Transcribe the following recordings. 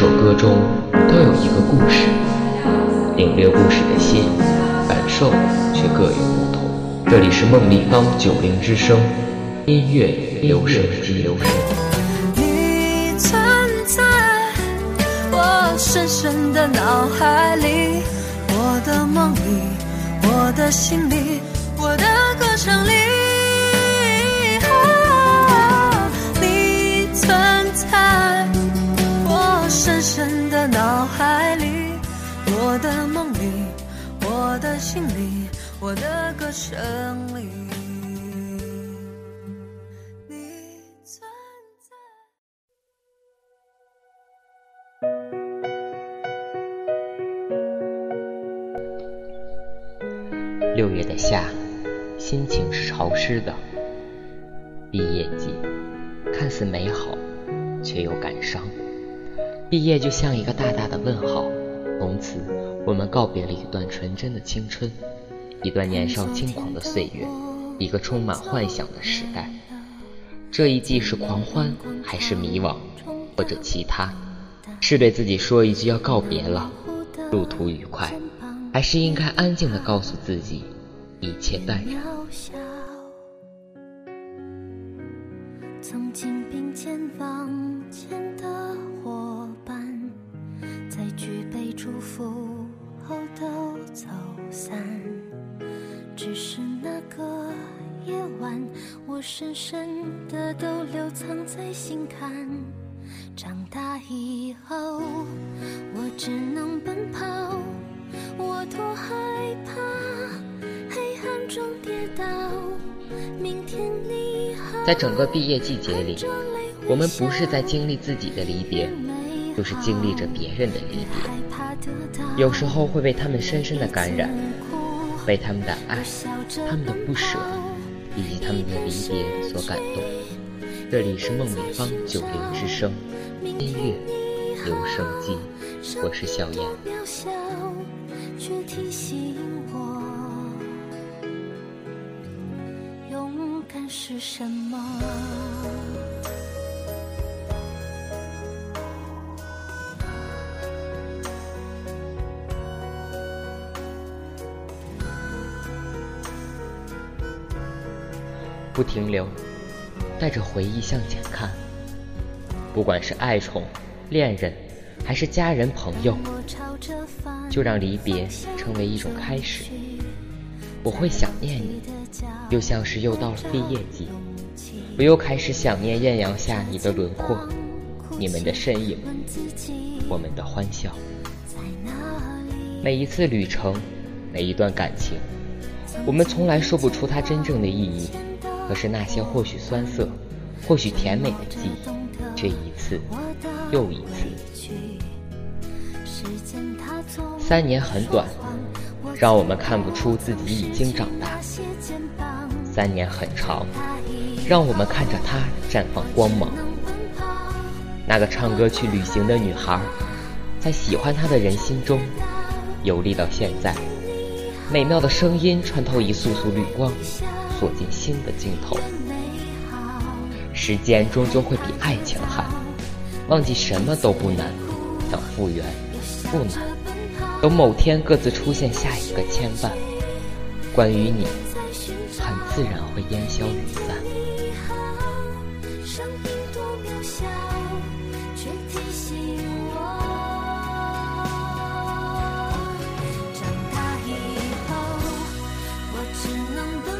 首歌中都有一个故事，领略故事的心，感受却各有不同。这里是梦立方九零之声，音乐留声机。你存在我深深的脑海里，我的梦里，我的心里，我的歌声里。我的梦里，我的心里，我的歌声里。你存在。六月的夏，心情是潮湿的。毕业季，看似美好，却又感伤。毕业就像一个大大的问号，从此我们告别了一段纯真的青春，一段年少轻狂的岁月，一个充满幻想的时代。这一季是狂欢，还是迷惘，或者其他？是对自己说一句要告别了，路途愉快，还是应该安静的告诉自己，一切淡然？曾经并肩往前的伙伴，在举杯祝福后都走散。只是那个夜晚，我深深的都留藏在心坎。长大以后，我只能奔跑，我多害怕黑暗中跌倒。明天你好，在整个毕业季节里，我们不是在经历自己的离别，就是经历着别人的离别。有时候会被他们深深的感染，被他们的爱、他们的不舍以及他们的离别所感动。这里是梦里方九零之声音乐留声机，我是小燕。是什么？不停留，带着回忆向前看。不管是爱宠、恋人，还是家人朋友，就让离别成为一种开始。我会想念你，又像是又到了毕业季，我又开始想念艳阳下你的轮廓，你们的身影，我们的欢笑。每一次旅程，每一段感情，我们从来说不出它真正的意义。可是那些或许酸涩，或许甜美的记忆，却一次又一次。三年很短，让我们看不出自己已经长大；三年很长，让我们看着它绽放光芒。那个唱歌去旅行的女孩，在喜欢她的人心中游历到现在，美妙的声音穿透一束束绿光，锁进新的镜头。时间终究会比爱情寒，忘记什么都不难，想复原不难，等某天各自出现下一个牵绊，关于你，很自然会烟消云散。只能奔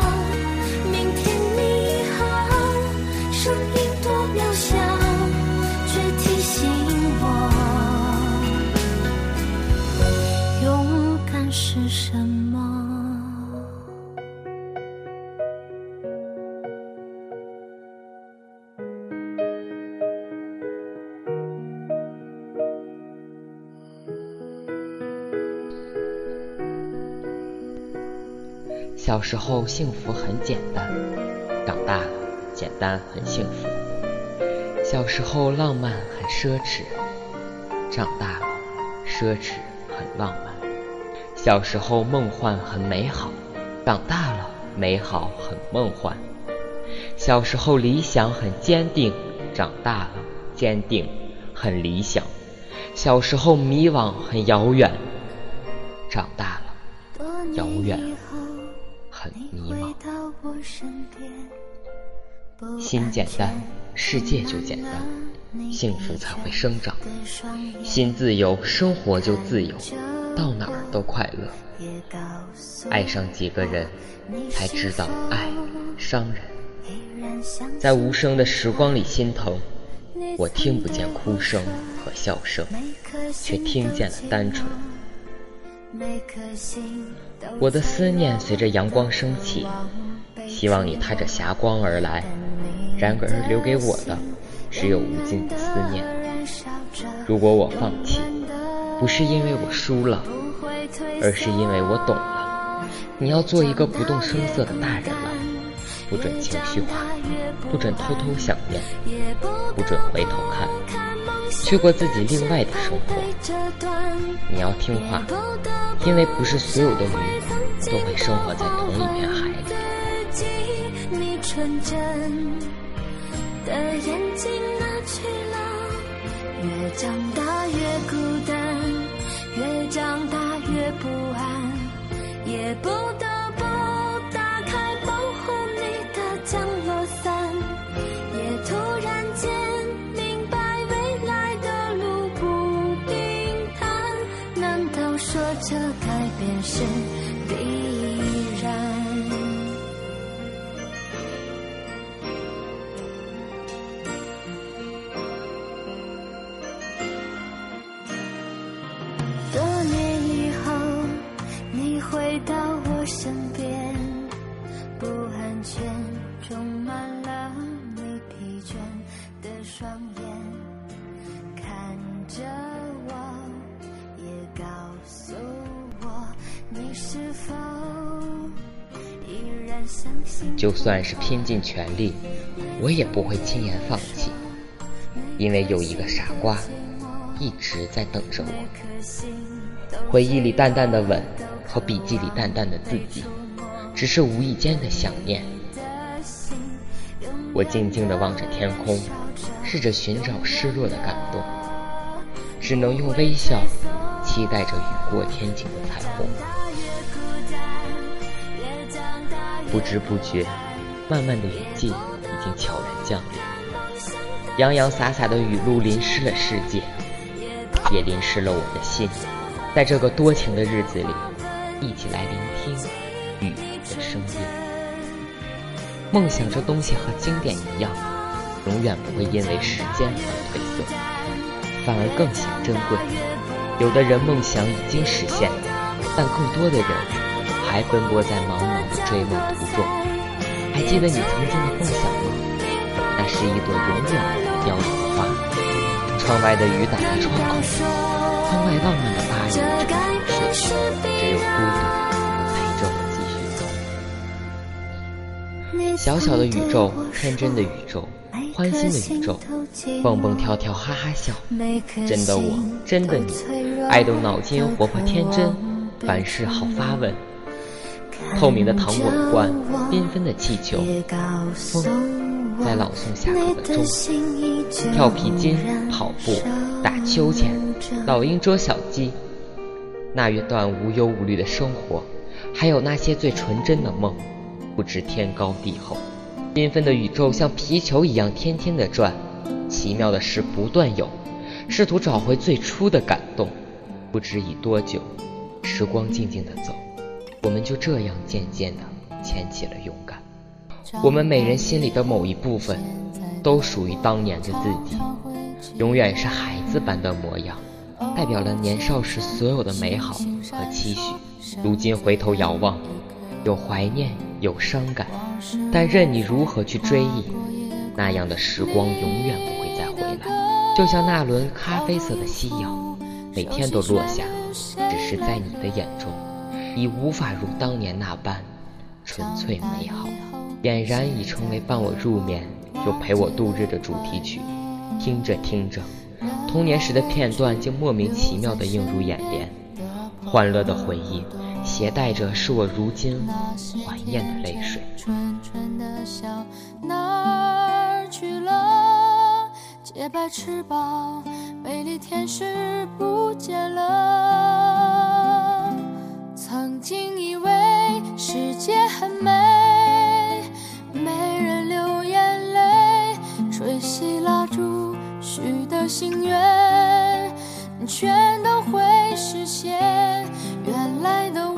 小时候幸福很简单，长大了简单很幸福。小时候浪漫很奢侈，长大了奢侈很浪漫。小时候梦幻很美好，长大了美好很梦幻。小时候理想很坚定，长大了坚定很理想。小时候迷惘很遥远，长大了遥远。心简单，世界就简单，幸福才会生长。心自由，生活就自由，到哪儿都快乐。爱上几个人，才知道爱伤人。在无声的时光里心疼，我听不见哭声和笑声，却听见了单纯。我的思念随着阳光升起，希望你踏着霞光而来。然而留给我的，只有无尽的思念。如果我放弃，不是因为我输了，而是因为我懂了。你要做一个不动声色的大人了，不准情绪化，不准偷偷想念，不准回头看，去过自己另外的生活。你要听话，因为不是所有的鱼都会生活在同一片纯真。的眼睛哪去了，越长大越孤单，越长大越不安，也不懂就算是拼尽全力，我也不会轻言放弃，因为有一个傻瓜一直在等着我。回忆里淡淡的吻和笔记里淡淡的字迹，只是无意间的想念。我静静地望着天空，试着寻找失落的感动，只能用微笑期待着雨过天晴的彩虹。不知不觉，漫漫的雨季已经悄然降临，洋洋洒洒的雨露淋湿了世界，也淋湿了我的心。在这个多情的日子里，一起来聆听雨的声音。梦想这东西和经典一样，永远不会因为时间而褪色，反而更显珍贵。有的人梦想已经实现，但更多的人还奔波在茫茫的追梦途中。还记得你曾经的梦想吗？那是一朵永远不凋零的花。窗外的雨打在窗口。窗外浪漫的巴黎，只有孤独小小的宇宙，天真的宇宙，欢欣的宇宙，蹦蹦跳跳哈哈笑。真的我，真的你，爱动脑筋，活泼天真，凡事好发问。透明的糖果罐，缤纷的气球，风在朗诵下课的钟，跳皮筋，跑步，打秋千。老鹰捉小鸡，那一段无忧无虑的生活，还有那些最纯真的梦，不知天高地厚。缤纷的宇宙像皮球一样天天的转，奇妙的事不断有，试图找回最初的感动。不知已多久，时光静静的走，我们就这样渐渐的牵起了勇敢。我们每人心里的某一部分，都属于当年的自己，永远是孩子般的模样。代表了年少时所有的美好和期许。如今回头遥望，有怀念，有伤感，但任你如何去追忆，那样的时光永远不会再回来。就像那轮咖啡色的夕阳，每天都落下，只是在你的眼中，已无法如当年那般纯粹美好，俨然已成为伴我入眠又陪我度日的主题曲。听着听着，童年时的片段竟莫名其妙地映入眼帘，欢乐的回忆携带着是我如今怀念的泪水。纯纯的笑哪儿去了？洁白翅膀，美丽天使不见了。曾经以为世界很美，没人流眼泪，吹熄蜡烛许的心愿，全都会实现。原来的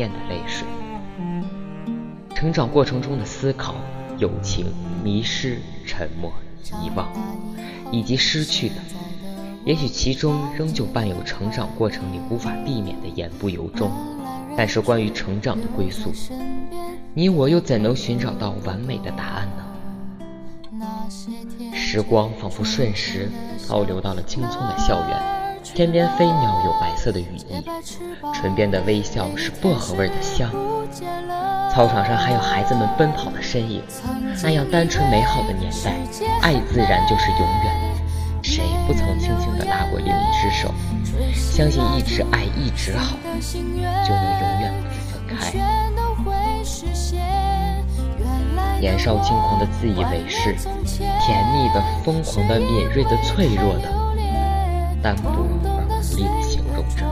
念的泪水。成长过程中的思考、友情、迷失、沉默、遗忘，以及失去的，也许其中仍旧伴有成长过程里无法避免的言不由衷。但是关于成长的归宿，你我又怎能寻找到完美的答案呢？时光仿佛瞬时倒流到了青葱的校园。天边飞鸟有白色的羽翼，唇边的微笑是薄荷味的香。操场上还有孩子们奔跑的身影，那样单纯美好的年代，爱自然就是永远。谁不曾轻轻地拉过另一只手，相信一直爱一直好，就能永远不分开。年少轻狂的自以为是，甜蜜的、疯狂的、敏锐的、脆弱的。单薄而无力地形容着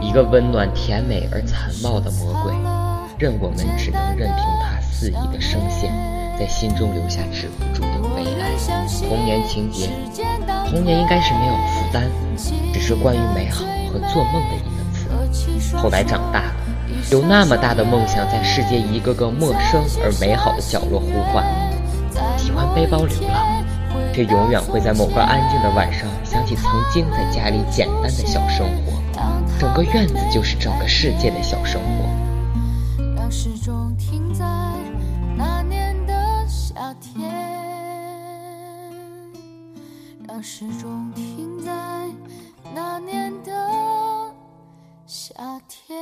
一个温暖、甜美而残暴的魔鬼，任我们只能任凭它肆意的声线，在心中留下止不住的悲哀。童年情节，童年应该是没有负担，只是关于美好和做梦的一个词。后来长大了，有那么大的梦想，在世界一个个陌生而美好的角落呼唤，喜欢背包流浪。却永远会在某个安静的晚上起曾经在家里简单的小生活，整个院子就是整个世界的小生活。让时钟停在那年的夏天，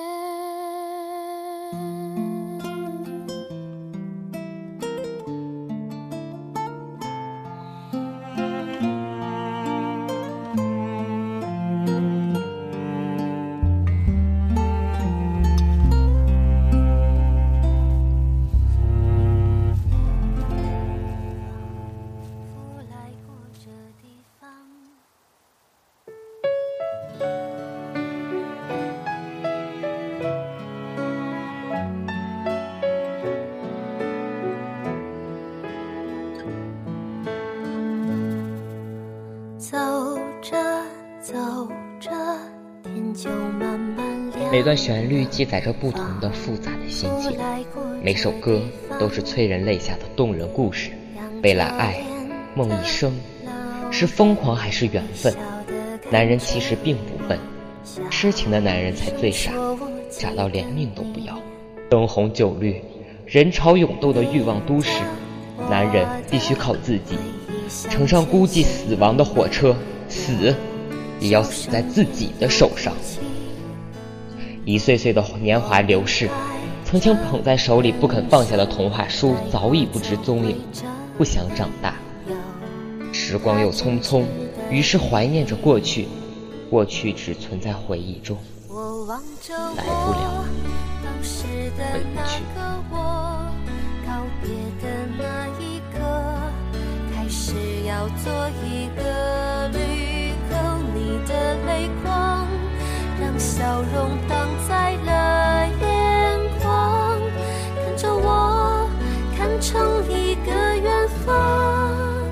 每段旋律记载着不同的复杂的心情，每首歌都是催人泪下的动人故事。为了爱，梦一生，是疯狂还是缘分？男人其实并不笨，痴情的男人才最傻，傻到连命都不要。灯红酒绿，人潮涌动的欲望都市，男人必须靠自己，乘上孤寂死亡的火车，死也要死在自己的手上。一岁岁的年华流逝，曾经捧在手里不肯放下的童话书早已不知踪影，不想长大。时光又匆匆，于是怀念着过去，过去只存在回忆中，来不了回不去。要做一个旅客。你的泪光，让笑容挡在了眼眶看着我看成一个远方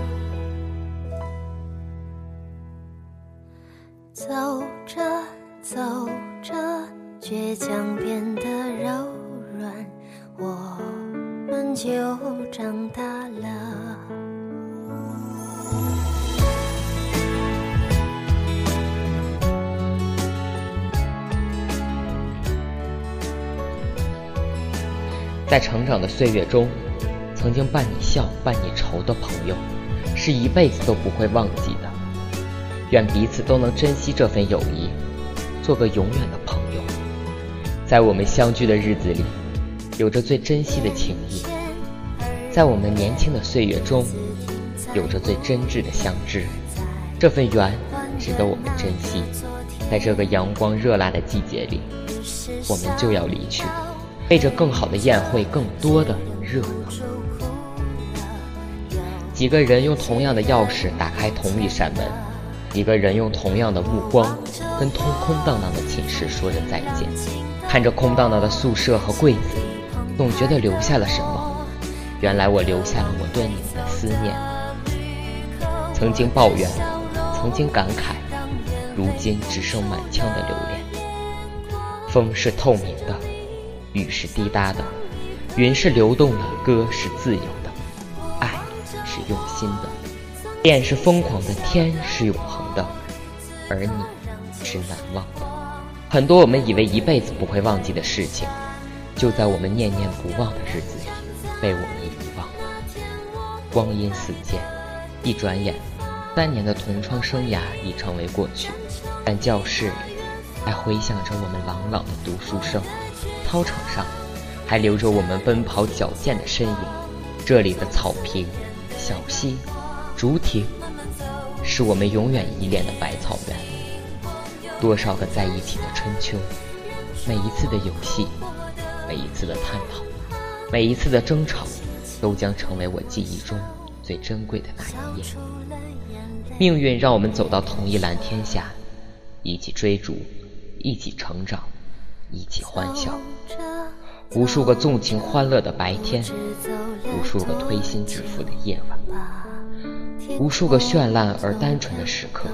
走着走着倔强变得柔软我们就长大了在成长的岁月中，曾经伴你笑、伴你愁的朋友，是一辈子都不会忘记的。愿彼此都能珍惜这份友谊，做个永远的朋友。在我们相聚的日子里，有着最珍惜的情谊；在我们年轻的岁月中，有着最真挚的相知。这份缘值得我们珍惜。在这个阳光热辣的季节里，我们就要离去。为着更好的宴会，更多的热闹。几个人用同样的钥匙打开同一扇门，几个人用同样的目光跟空空荡荡的寝室说着再见。看着空荡荡的宿舍和柜子，总觉得留下了什么。原来我留下了我对你们的思念。曾经抱怨，曾经感慨，如今只剩满腔的留恋。风是透明的。雨是滴答的，云是流动的，歌是自由的，爱是用心的，恋是疯狂的，天是永恒的，而你是难忘的。很多我们以为一辈子不会忘记的事情，就在我们念念不忘的日子里，被我们遗忘了。光阴似箭，一转眼，三年的同窗生涯已成为过去，但教室还回响着我们朗朗的读书声。操场上还留着我们奔跑矫健的身影，这里的草坪、小溪、竹亭，是我们永远依恋的百草园。多少个在一起的春秋，每一次的游戏，每一次的探讨，每一次的争吵，都将成为我记忆中最珍贵的那一页。命运让我们走到同一蓝天下，一起追逐，一起成长。一起欢笑，无数个纵情欢乐的白天，无数个推心置腹的夜晚，无数个绚烂而单纯的时刻，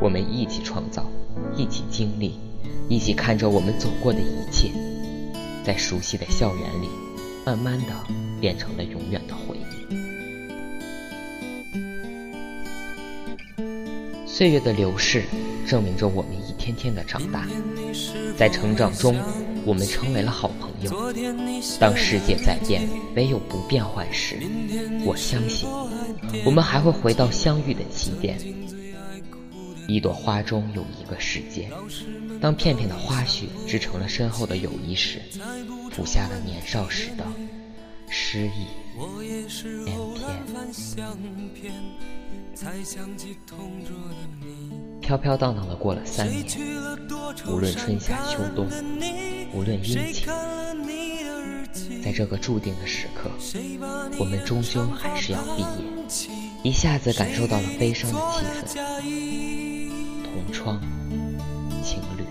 我们一起创造，一起经历，一起看着我们走过的一切，在熟悉的校园里，慢慢的变成了永远的回忆。岁月的流逝，证明着我们一天天的长大。在成长中，我们成为了好朋友。当世界在变，唯有不变换时，我相信，我们还会回到相遇的起点。一朵花中有一个世界。当片片的花絮织成了深厚的友谊时，谱下了年少时的诗意连篇。飘飘荡荡的过了三年，无论春夏秋冬，无论阴晴，在这个注定的时刻，我们终究还是要毕业。一下子感受到了悲伤的气氛，同窗，情侣，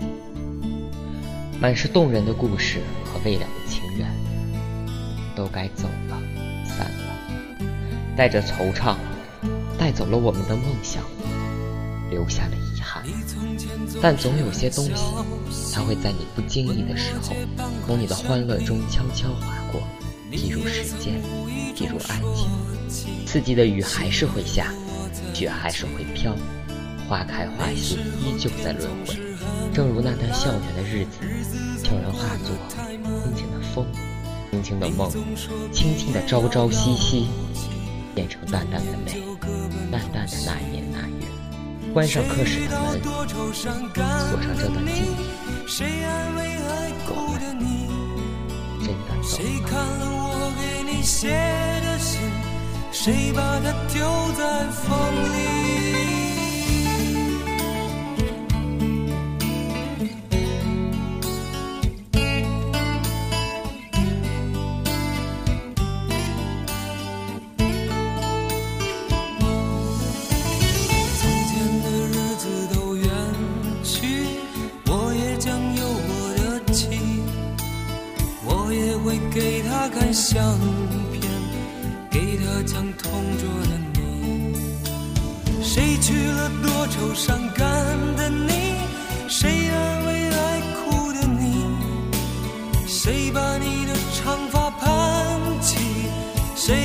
满是动人的故事和未了的情缘，都该走了，带着惆怅，带走了我们的梦想。留下了遗憾，但总有些东西，它会在你不经意的时候，从你的欢乐中悄悄划过。譬如时间，譬如爱情，刺激的雨还是会下，雪还是会飘，花开花谢依旧在轮回。正如那段校园的日子，悄然化作轻轻的风，轻轻的梦，轻轻的朝朝夕夕，变成淡淡的美，淡淡的那年那月。关上课室的门，锁上这段记忆，我们真的够了。相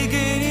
beginning.